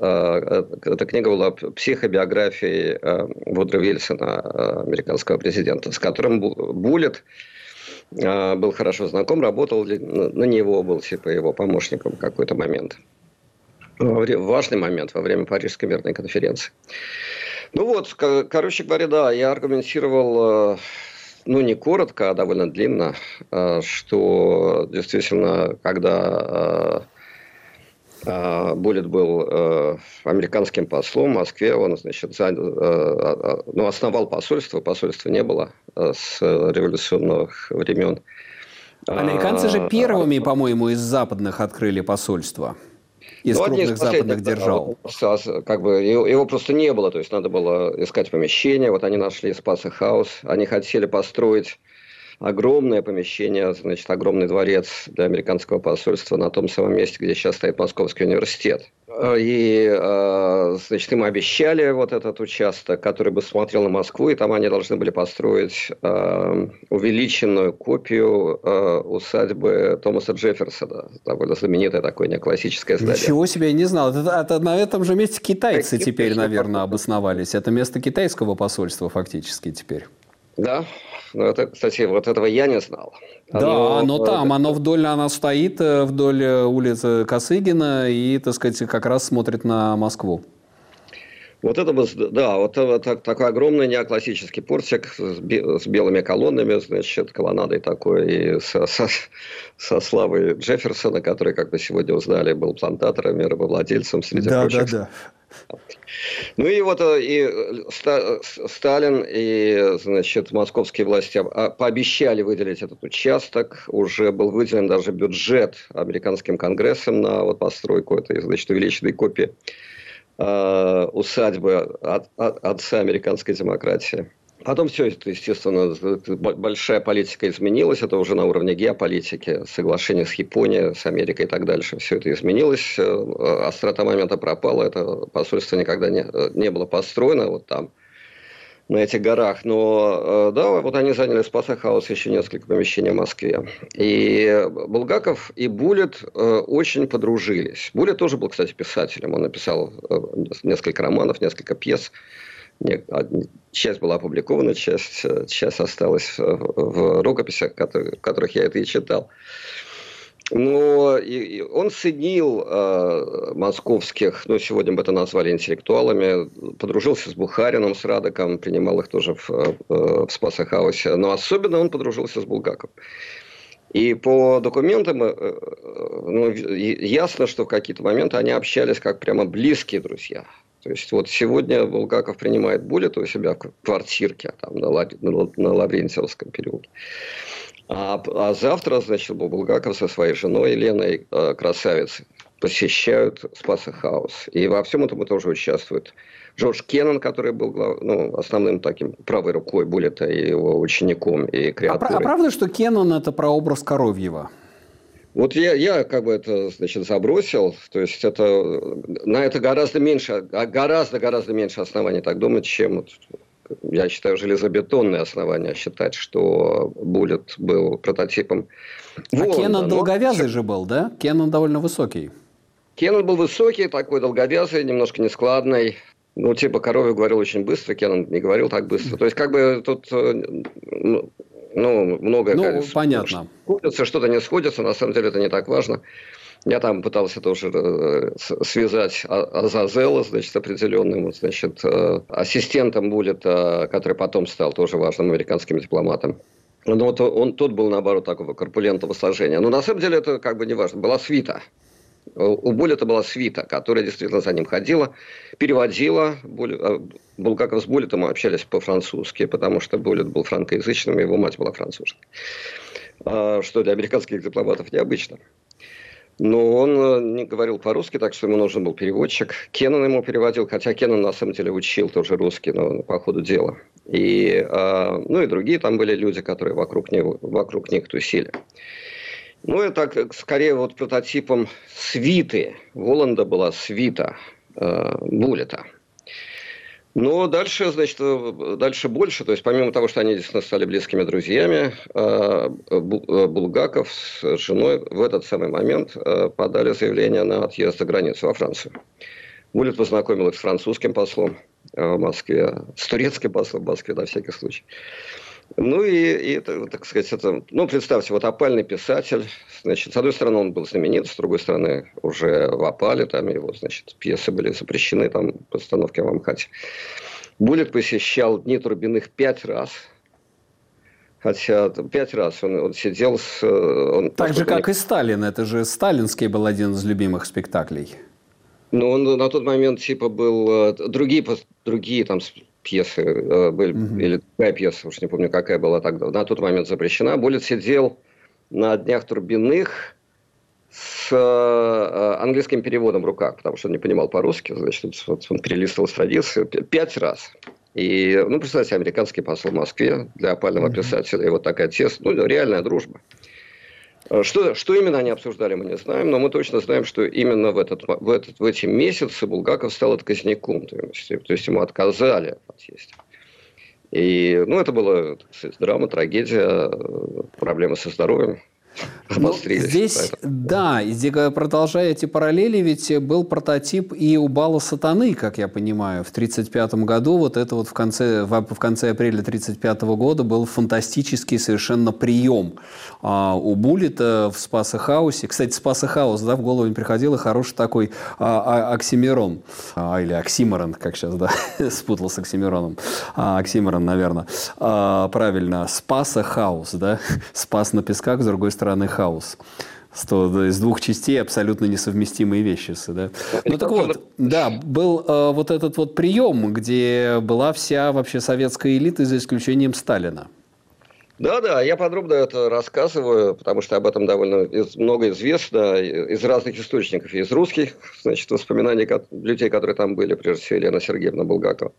Эта книга была психобиографией Вудро Вильсона, американского президента, с которым Буллет был хорошо знаком, работал на него, был типа его помощником в какой-то момент. Важный момент во время Парижской мирной конференции. Ну вот, короче говоря, да, я аргументировал, э, ну не коротко, а довольно длинно, э, что действительно, когда э, а, Буллет был э, американским послом в Москве. Он, значит, за, э, э, ну, основал посольство. Посольства не было с революционных времен. Американцы же а, первыми, по-моему, из западных открыли посольство. Из ну, крупных из западных держав. Как бы, его просто не было, то есть надо было искать помещение. Вот они нашли Спаса Хаус. Они хотели построить огромное помещение, значит, огромный дворец для американского посольства на том самом месте, где сейчас стоит Московский университет. И, э, значит, им обещали вот этот участок, который бы смотрел на Москву, и там они должны были построить э, увеличенную копию э, усадьбы Томаса Джефферсона. Довольно знаменитое такое неоклассическое здание. Ничего себе, я не знал. Это, это на этом же месте китайцы теперь, наверное, обосновались. Это место китайского посольства фактически теперь. Да, ну, это, кстати, вот этого я не знал. Оно, да, оно там, оно вдоль, она стоит э, вдоль э, улицы Косыгина и, так сказать, как раз смотрит на Москву. Вот это да, вот это такой огромный неоклассический портик с, белыми колоннами, значит, колоннадой такой, и со, со, со славой Джефферсона, который, как мы сегодня узнали, был плантатором, мировладельцем среди да, прочих. Да, да. Ну и вот э, и э, Сталин и, значит, московские власти а, пообещали выделить этот участок. Уже был выделен даже бюджет американским конгрессом на вот постройку этой, значит, увеличенной копии э, усадьбы от, от, отца американской демократии. Потом все это, естественно, большая политика изменилась. Это уже на уровне геополитики, соглашение с Японией, с Америкой и так дальше. Все это изменилось. Э, острота момента пропала. Это посольство никогда не, не было построено вот там, на этих горах. Но э, да, вот они заняли Спасахаус еще несколько помещений в Москве. И Булгаков и Буллет э, очень подружились. Буллет тоже был, кстати, писателем. Он написал несколько романов, несколько пьес. Часть была опубликована, часть, часть осталась в рукописях, в которых я это и читал. Но и, он ценил э, московских, ну, сегодня бы это назвали интеллектуалами, подружился с Бухарином, с Радоком, принимал их тоже в, э, в Спасахаусе, но особенно он подружился с Булгаковым. И по документам э, э, ну, ясно, что в какие-то моменты они общались как прямо близкие друзья. То есть вот сегодня Булгаков принимает Буллета у себя в квартирке там, на Лаврентьевском переулке. А, а завтра, значит, Булгаков со своей женой Еленой э, красавицей посещают Спаса Хаус. И во всем этом тоже участвует Джордж Кеннон, который был ну, основным таким правой рукой Буллета и его учеником и креатором. А, а правда, что Кеннон – это прообраз Коровьева? Вот я, я как бы это, значит, забросил, то есть это, на это гораздо меньше, гораздо-гораздо меньше оснований так думать, чем, я считаю, железобетонные основания считать, что Буллет был прототипом А Воланда. Кеннон долговязый Но... же был, да? Кеннон довольно высокий. Кеннон был высокий, такой долговязый, немножко нескладный. Ну, типа, Коровьев говорил очень быстро, Кеннон не говорил так быстро. То есть, как бы тут э, ну, ну, многое, ну, конечно, понятно. сходится, что-то не сходится, на самом деле это не так важно. Я там пытался тоже э, связать а, Азазела, значит, определенным, значит, э, ассистентом Буллета, который потом стал тоже важным американским дипломатом. Но вот он, тот был, наоборот, такого корпулентного сложения. Но на самом деле это как бы не важно. Была свита. У Буллета была свита, которая действительно за ним ходила, переводила. Э, Булгаков с Буллетом общались по-французски, потому что Буллет был франкоязычным, его мать была француженкой. А, что для американских дипломатов необычно. Но он э, не говорил по-русски, так что ему нужен был переводчик. Кеннон ему переводил, хотя Кеннон на самом деле учил тоже русский, но по ходу дела. И, э, ну и другие там были люди, которые вокруг, него, вокруг них тусили. Ну, это скорее вот прототипом свиты. Воланда была свита э, Буллета – но дальше, значит, дальше больше. То есть, помимо того, что они действительно стали близкими друзьями, э, э, Булгаков с женой в этот самый момент э, подали заявление на отъезд за границу во Францию. Буллет познакомил их с французским послом в Москве, с турецким послом в Москве, на всякий случай. Ну и, и это, так сказать, это, ну, представьте, вот опальный писатель, значит, с одной стороны он был знаменит, с другой стороны уже в опале, там его, значит, пьесы были запрещены, там, постановки в Амхате. Буллет посещал Дни Турбиных пять раз, Хотя пять раз он, он сидел с... Он, так же, как не... и Сталин. Это же сталинский был один из любимых спектаклей. Ну, он на тот момент типа был... Э, другие, другие там пьесы э, были, угу. или какая пьеса, уж не помню, какая была тогда, на тот момент запрещена. Буллет сидел на днях Турбиных с э, английским переводом в руках, потому что он не понимал по-русски, значит, вот он перелистывал страницы пять раз. И, ну, представьте, американский посол в Москве для опального mm-hmm. писателя, и вот такая тесная, ну, реальная дружба. Э, что, что именно они обсуждали, мы не знаем, но мы точно знаем, что именно в, этот, в, этот, в эти месяцы Булгаков стал отказником, то есть, то есть ему отказали от отъезда. И, ну, это была драма, трагедия, э, проблемы со здоровьем. [LAUGHS] Ну, здесь, да, и продолжая эти параллели, ведь был прототип и у Бала Сатаны, как я понимаю, в 1935 году, вот это вот в конце, в, в конце апреля 1935 года был фантастический совершенно прием а, у Буллета в Спаса Хаусе. Кстати, Спаса Хаус, да, в голову не приходил, и хороший такой а, а, Оксимирон, а, или Оксиморон, как сейчас, да, [LAUGHS] спутал с Оксимироном. А, Оксимирон, наверное. А, правильно, Спаса Хаус, да, [LAUGHS] Спас на песках, с другой стороны хаос. Что из двух частей абсолютно несовместимые вещи. Да? Ну так вот, да, был э, вот этот вот прием, где была вся вообще советская элита, за исключением Сталина. Да, да, я подробно это рассказываю, потому что об этом довольно много известно из разных источников, из русских, значит, воспоминаний людей, которые там были, прежде всего Елена Сергеевна Булгакова.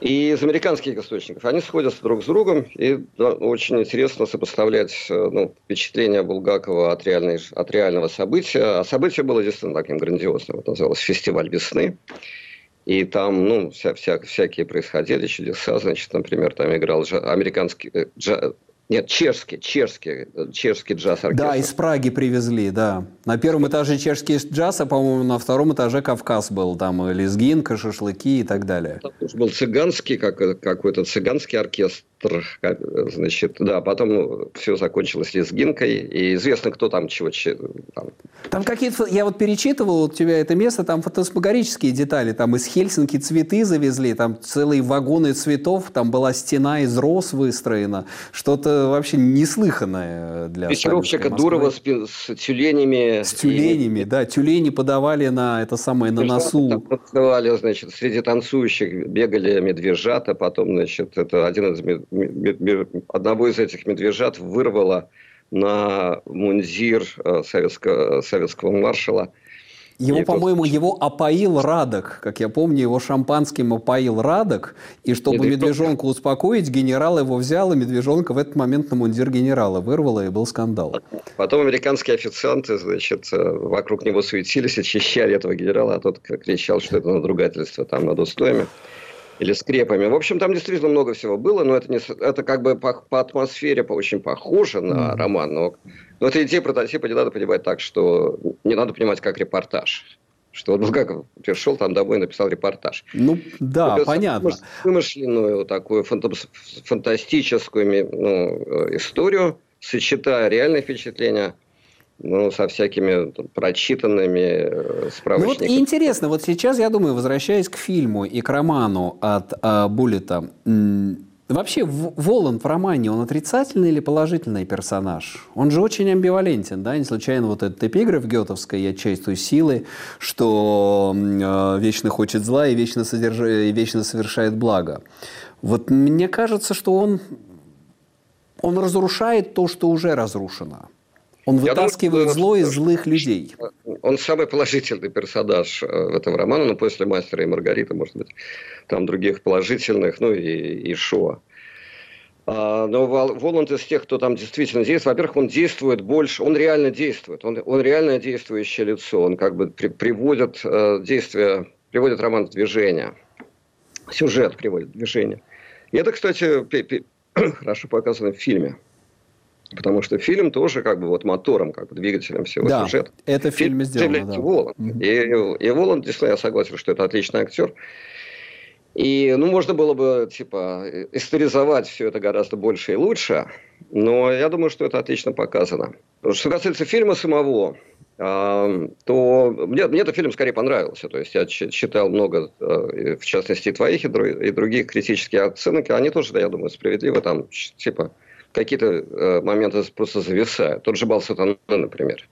И из американских источников они сходятся друг с другом, и да, очень интересно сопоставлять э, ну, впечатление Булгакова от, реальной, от реального события. А событие было действительно таким грандиозным. Это называлось «Фестиваль весны». И там, ну, вся, вся, всякие происходили чудеса. Значит, например, там играл американский, э, джа, нет, чешский, чешский, чешский джаз-оркестр. Да, из Праги привезли, да. На первом этаже чешский джаз, а, по-моему, на втором этаже Кавказ был. Там лезгинка, шашлыки и так далее. Там был цыганский, как, какой-то цыганский оркестр значит, да, потом все закончилось лезгинкой, и известно, кто там чего... Там, там какие-то, я вот перечитывал у тебя это место, там фотосмагорические детали, там из Хельсинки цветы завезли, там целые вагоны цветов, там была стена из роз выстроена, что-то вообще неслыханное для Печеровщика Дурова с, с тюленями. С тюленями, и... да, тюлени подавали на это самое, на носу. Танцевали, значит, среди танцующих бегали медвежата, потом, значит, это один из одного из этих медвежат вырвало на мундир э, советского, советского маршала. Его, по-моему, его опоил Радок. Как я помню, его шампанским опоил Радок. И чтобы медвежонку успокоить, генерал его взял, и медвежонка в этот момент на мундир генерала вырвало, и был скандал. Потом американские официанты, значит, э, вокруг него суетились, очищали этого генерала, а тот кричал, что это надругательство там над устоями или скрепами. В общем, там действительно много всего было, но это, не, это как бы по, по атмосфере по, очень похоже на mm. роман. Но, но это идея прототипа не надо понимать так, что не надо понимать как репортаж. Что вот Булгаков пришел там домой и написал репортаж. Ну, да, это понятно. Вымышленную такую фантастическую ну, историю, сочетая реальные впечатления ну, со всякими прочитанными справочниками. Э, ну, вот интересно, вот сейчас, я думаю, возвращаясь к фильму и к роману от э, Буллета, вообще Воланд в романе, он отрицательный или положительный персонаж? Он же очень амбивалентен, да, не случайно вот этот эпиграф Гетовской «Я чувствую силы», что э, вечно хочет зла и вечно, содерж... и вечно совершает благо. Вот мне кажется, что он, он разрушает то, что уже разрушено. Он вытаскивает думаю, зло из злых людей. Он самый положительный персонаж э, в этом романе, но после «Мастера и Маргариты», может быть, там других положительных, ну и, и Шоа. Но Воланд из тех, кто там действительно действует, во-первых, он действует больше, он реально действует, он, он реально действующее лицо, он как бы при, приводит э, действие, приводит роман в движение, сюжет приводит в движение. И это, кстати, [CLEARS THROAT] хорошо показано в фильме. Потому что фильм тоже как бы вот мотором, как бы двигателем всего да, сюжета. это в фильме сделано, да. Воланд. Mm-hmm. И, и Воланд, действительно, я согласен, что это отличный актер. И, ну, можно было бы, типа, историзовать все это гораздо больше и лучше, но я думаю, что это отлично показано. Что касается фильма самого, э, то мне, мне этот фильм скорее понравился. То есть я читал много, э, в частности, и твоих, и других критических оценок, они тоже, я думаю, справедливы. Там, типа, какие-то э, моменты просто зависают. Тот же Бал Сатана, например.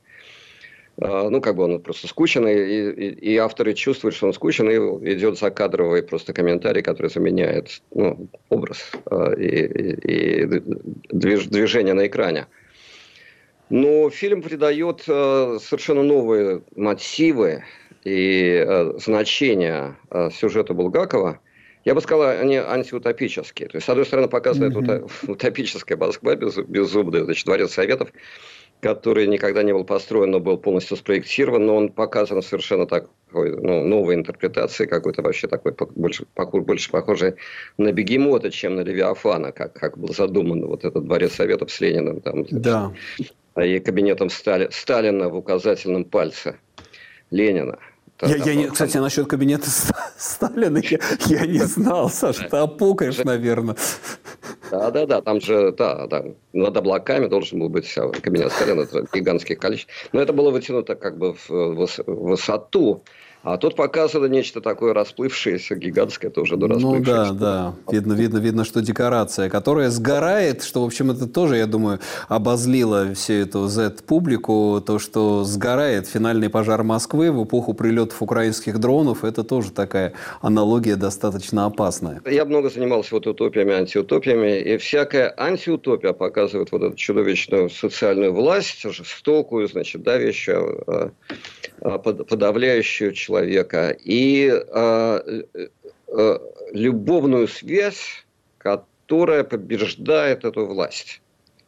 А, ну, как бы он просто скучен, и, и, и авторы чувствуют, что он скучен, и идет закадровый просто комментарий, который заменяет ну, образ а, и, и, движ, движение на экране. Но фильм придает а, совершенно новые мотивы и значения сюжета Булгакова. Я бы сказал, они антиутопические. То есть, с одной стороны, показывает mm-hmm. [LAUGHS] утопическая Москва без, беззубная, значит, дворец Советов, который никогда не был построен, но был полностью спроектирован, но он показан совершенно такой, ну, новой интерпретацией, какой-то вообще такой, больше, больше похожий на бегемота, чем на Левиафана, как, как был задуман вот этот дворец Советов с Лениным там, да. и кабинетом Стали, Сталина в указательном пальце Ленина. Я, я не, кстати, насчет кабинета [LAUGHS] Сталина я, я не знал, Саша, ты опукаешь, наверное. Да, да, да, там же, да, да, над облаками должен был быть кабинет Сталина, это гигантское количество. Но это было вытянуто как бы в высоту. А тут показано нечто такое расплывшееся, гигантское тоже, но Ну да, да. Видно, видно, видно, что декорация, которая сгорает, что, в общем, это тоже, я думаю, обозлило всю эту Z-публику, то, что сгорает финальный пожар Москвы в эпоху прилетов украинских дронов, это тоже такая аналогия достаточно опасная. Я много занимался вот утопиями, антиутопиями, и всякая антиутопия показывает вот эту чудовищную социальную власть, жестокую, значит, давящую, подавляющую человека и э, э, любовную связь, которая побеждает эту власть.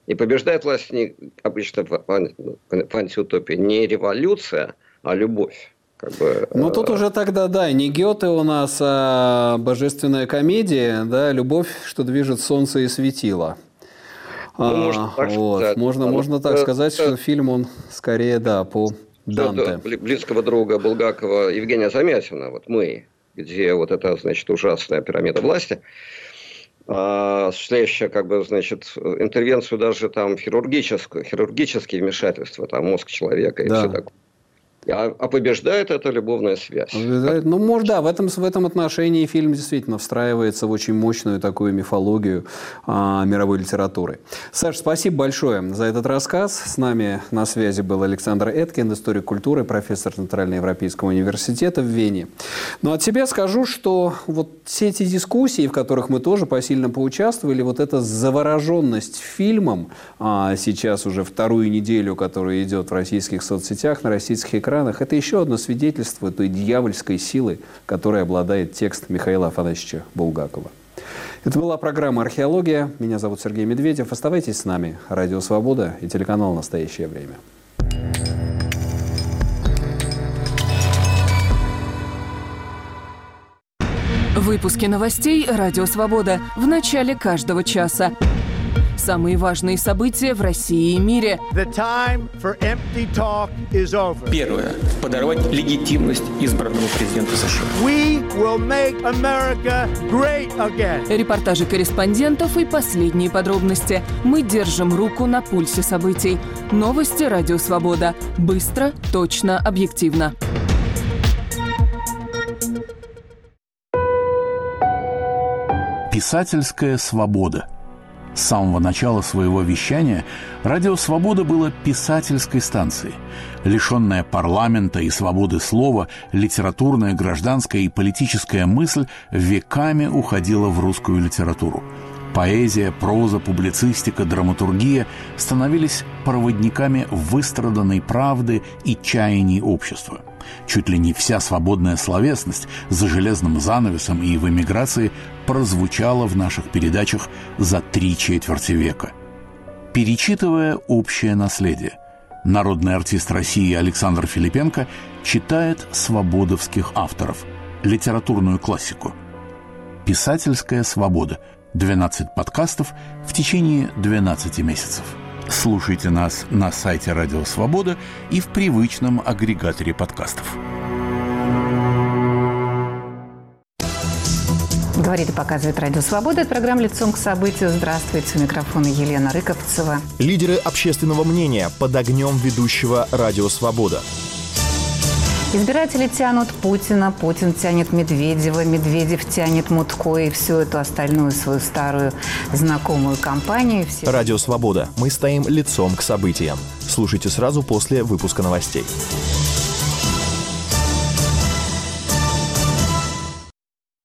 И побеждает власть не, обычно в, в антиутопии не революция, а любовь. Как бы, ну, тут уже тогда, да, не Гёте у нас, а божественная комедия, да, любовь, что движет солнце и светило. Ну, а, можно так вот. сказать. Можно, можно так сказать, что фильм, он скорее, да, по Данте. близкого друга Булгакова Евгения Замятина, вот мы, где вот эта, значит, ужасная пирамида власти, а, осуществляющая, как бы, значит, интервенцию даже там хирургическую, хирургические вмешательства, там мозг человека и да. все такое. А, а побеждает эта любовная связь. Побеждает. Ну, может, да, в этом, в этом отношении фильм действительно встраивается в очень мощную такую мифологию а, мировой литературы. Саш, спасибо большое за этот рассказ. С нами на связи был Александр Эткин, историк культуры, профессор Центральноевропейского университета в Вене. Но от себя скажу, что вот все эти дискуссии, в которых мы тоже посильно поучаствовали, вот эта завороженность фильмом, а, сейчас уже вторую неделю, которая идет в российских соцсетях, на российских экранах, экранах, это еще одно свидетельство той дьявольской силы, которой обладает текст Михаила Афанасьевича Булгакова. Это была программа «Археология». Меня зовут Сергей Медведев. Оставайтесь с нами. Радио «Свобода» и телеканал «Настоящее время». Выпуски новостей «Радио Свобода» в начале каждого часа. Самые важные события в России и мире. Первое. Подорвать легитимность избранного президента США. Репортажи корреспондентов и последние подробности. Мы держим руку на пульсе событий. Новости «Радио Свобода». Быстро, точно, объективно. Писательская свобода – с самого начала своего вещания «Радио Свобода» было писательской станцией. Лишенная парламента и свободы слова, литературная, гражданская и политическая мысль веками уходила в русскую литературу. Поэзия, проза, публицистика, драматургия становились проводниками выстраданной правды и чаяний общества. Чуть ли не вся свободная словесность за железным занавесом и в эмиграции прозвучала в наших передачах за три четверти века. Перечитывая общее наследие, народный артист России Александр Филипенко читает свободовских авторов, литературную классику. «Писательская свобода» – 12 подкастов в течение 12 месяцев. Слушайте нас на сайте Радио Свобода и в привычном агрегаторе подкастов. Говорит и показывает Радио Свобода. Это программа «Лицом к событию». Здравствуйте. У микрофона Елена Рыковцева. Лидеры общественного мнения под огнем ведущего «Радио Свобода». Избиратели тянут Путина, Путин тянет Медведева, Медведев тянет Мутко и всю эту остальную свою старую знакомую компанию. Все... Радио «Свобода». Мы стоим лицом к событиям. Слушайте сразу после выпуска новостей.